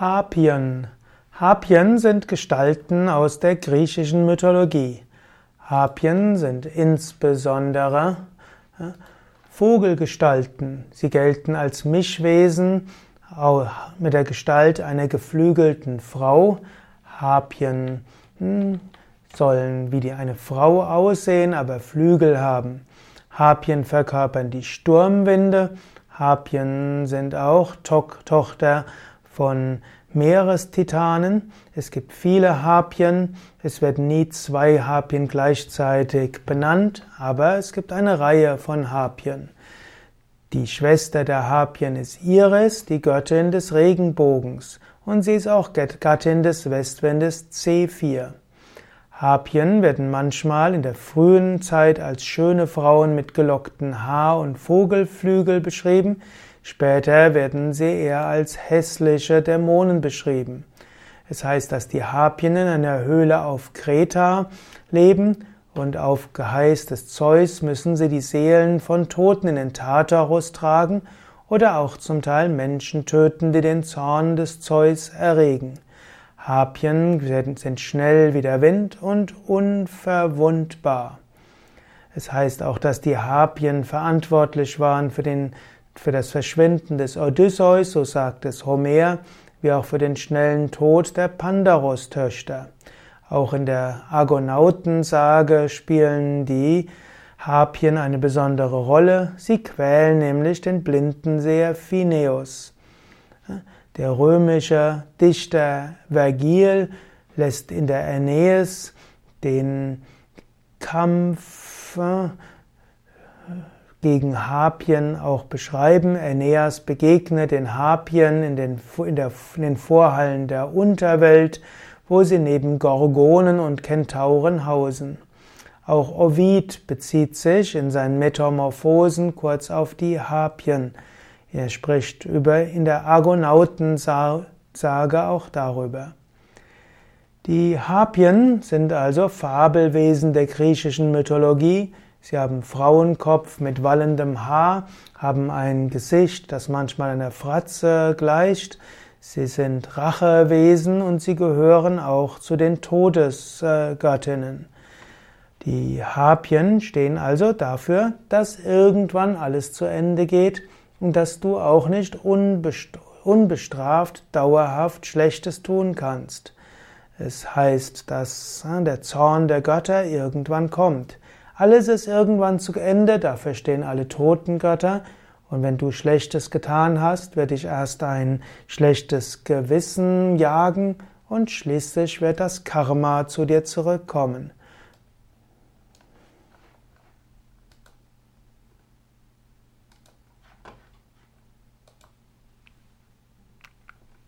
Harpien. Harpien sind Gestalten aus der griechischen Mythologie. Harpien sind insbesondere Vogelgestalten. Sie gelten als Mischwesen mit der Gestalt einer geflügelten Frau. Harpien hm, sollen wie die eine Frau aussehen, aber Flügel haben. Harpien verkörpern die Sturmwinde. Harpien sind auch Tochter von Meerestitanen. Es gibt viele Harpien. Es werden nie zwei Harpien gleichzeitig benannt, aber es gibt eine Reihe von Harpien. Die Schwester der Harpien ist Iris, die Göttin des Regenbogens, und sie ist auch Gattin des Westwindes C4. Harpien werden manchmal in der frühen Zeit als schöne Frauen mit gelockten Haar- und Vogelflügel beschrieben, Später werden sie eher als hässliche Dämonen beschrieben. Es heißt, dass die Harpien in einer Höhle auf Kreta leben und auf Geheiß des Zeus müssen sie die Seelen von Toten in den Tartarus tragen oder auch zum Teil Menschen töten, die den Zorn des Zeus erregen. Harpien sind schnell wie der Wind und unverwundbar. Es heißt auch, dass die Harpien verantwortlich waren für den für das Verschwinden des Odysseus, so sagt es Homer, wie auch für den schnellen Tod der Pandaros-Töchter. Auch in der Argonautensage spielen die Harpien eine besondere Rolle. Sie quälen nämlich den Blindenseher Phineus. Der römische Dichter Vergil lässt in der Aeneis den Kampf gegen Harpien auch beschreiben. Aeneas begegnet den Harpien in den, in, der, in den Vorhallen der Unterwelt, wo sie neben Gorgonen und Kentauren hausen. Auch Ovid bezieht sich in seinen Metamorphosen kurz auf die Harpien. Er spricht über in der Argonautensage auch darüber. Die Harpien sind also Fabelwesen der griechischen Mythologie, Sie haben Frauenkopf mit wallendem Haar, haben ein Gesicht, das manchmal einer Fratze gleicht. Sie sind Rachewesen und sie gehören auch zu den Todesgöttinnen. Die Harpien stehen also dafür, dass irgendwann alles zu Ende geht dass du auch nicht unbestraft dauerhaft Schlechtes tun kannst. Es heißt, dass äh, der Zorn der Götter irgendwann kommt. Alles ist irgendwann zu Ende, dafür stehen alle Totengötter. Und wenn du Schlechtes getan hast, wird dich erst ein schlechtes Gewissen jagen und schließlich wird das Karma zu dir zurückkommen.